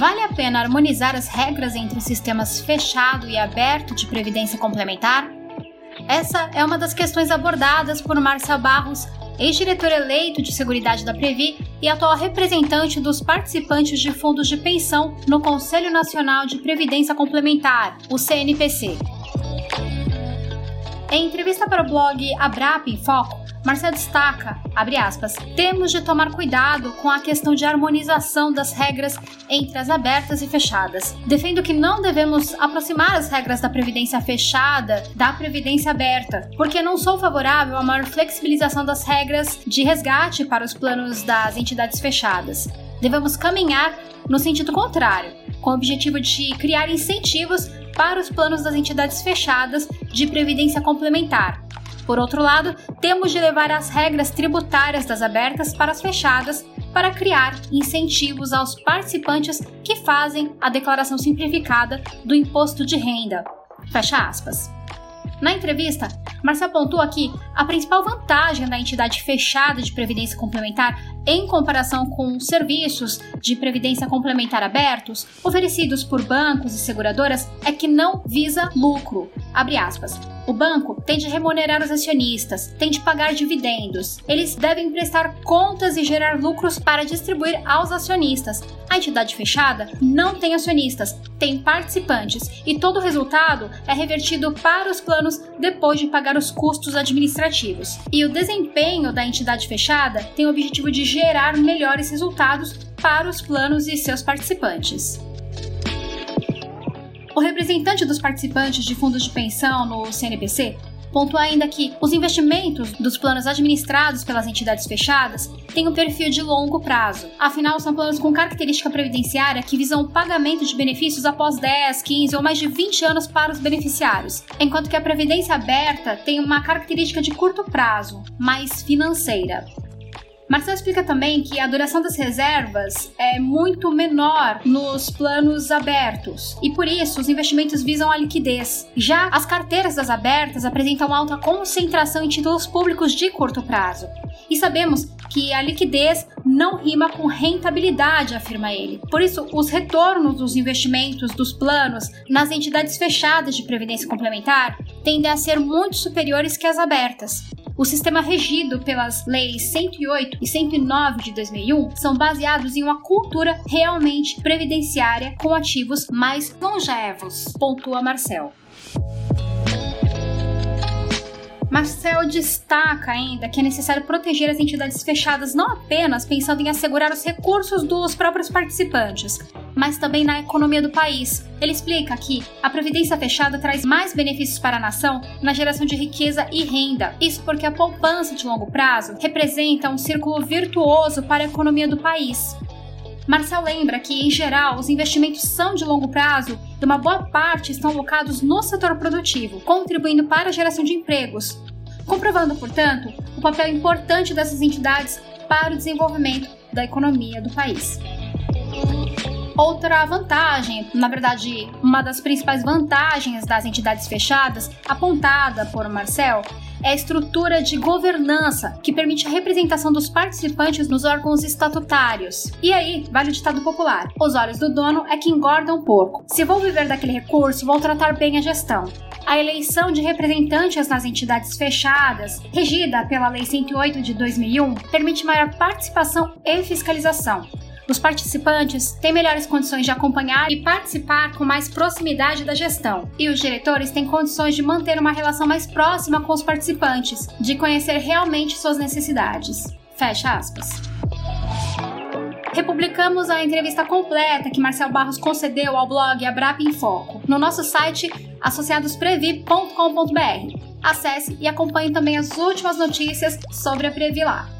vale a pena harmonizar as regras entre os sistemas fechado e aberto de previdência complementar? Essa é uma das questões abordadas por Marcel Barros, ex-diretor eleito de Seguridade da Previ e atual representante dos participantes de fundos de pensão no Conselho Nacional de Previdência Complementar, o CNPC. Em entrevista para o blog Abrap em Foco, Marcel destaca, abre aspas, temos de tomar cuidado com a questão de harmonização das regras entre as abertas e fechadas. Defendo que não devemos aproximar as regras da previdência fechada da previdência aberta, porque não sou favorável à maior flexibilização das regras de resgate para os planos das entidades fechadas. Devemos caminhar no sentido contrário, com o objetivo de criar incentivos para os planos das entidades fechadas de previdência complementar. Por outro lado, temos de levar as regras tributárias das abertas para as fechadas para criar incentivos aos participantes que fazem a declaração simplificada do imposto de renda. Fecha aspas. Na entrevista, Marcia apontou aqui a principal vantagem da entidade fechada de previdência complementar em comparação com serviços de previdência complementar abertos oferecidos por bancos e seguradoras é que não visa lucro. Abre aspas. O banco tem de remunerar os acionistas, tem de pagar dividendos. Eles devem prestar contas e gerar lucros para distribuir aos acionistas. A entidade fechada não tem acionistas, tem participantes e todo o resultado é revertido para os planos depois de pagar os custos administrativos. E o desempenho da entidade fechada tem o objetivo de gerar melhores resultados para os planos e seus participantes. O representante dos participantes de fundos de pensão no CNPC pontua ainda que os investimentos dos planos administrados pelas entidades fechadas têm um perfil de longo prazo. Afinal, são planos com característica previdenciária que visam o pagamento de benefícios após 10, 15 ou mais de 20 anos para os beneficiários, enquanto que a previdência aberta tem uma característica de curto prazo, mais financeira. Marcelo explica também que a duração das reservas é muito menor nos planos abertos e por isso os investimentos visam a liquidez. Já as carteiras das abertas apresentam alta concentração em títulos públicos de curto prazo. E sabemos que a liquidez não rima com rentabilidade, afirma ele. Por isso, os retornos dos investimentos dos planos nas entidades fechadas de previdência complementar tendem a ser muito superiores que as abertas. O sistema regido pelas leis 108 e 109 de 2001 são baseados em uma cultura realmente previdenciária com ativos mais longevos, pontua Marcel. Marcel destaca ainda que é necessário proteger as entidades fechadas não apenas pensando em assegurar os recursos dos próprios participantes, mas também na economia do país. Ele explica que a previdência fechada traz mais benefícios para a nação na geração de riqueza e renda. Isso porque a poupança de longo prazo representa um círculo virtuoso para a economia do país. Marcel lembra que, em geral, os investimentos são de longo prazo e uma boa parte estão alocados no setor produtivo, contribuindo para a geração de empregos, comprovando, portanto, o papel importante dessas entidades para o desenvolvimento da economia do país. Outra vantagem, na verdade, uma das principais vantagens das entidades fechadas, apontada por Marcel, é a estrutura de governança que permite a representação dos participantes nos órgãos estatutários. E aí, vale o ditado popular: os olhos do dono é que engordam um porco. Se vou viver daquele recurso, vou tratar bem a gestão. A eleição de representantes nas entidades fechadas, regida pela Lei 108 de 2001, permite maior participação e fiscalização, os participantes têm melhores condições de acompanhar e participar com mais proximidade da gestão, e os diretores têm condições de manter uma relação mais próxima com os participantes, de conhecer realmente suas necessidades. Fecha aspas. Republicamos a entrevista completa que Marcel Barros concedeu ao blog Abrap em Foco no nosso site associadosprevi.com.br. Acesse e acompanhe também as últimas notícias sobre a Previ lá.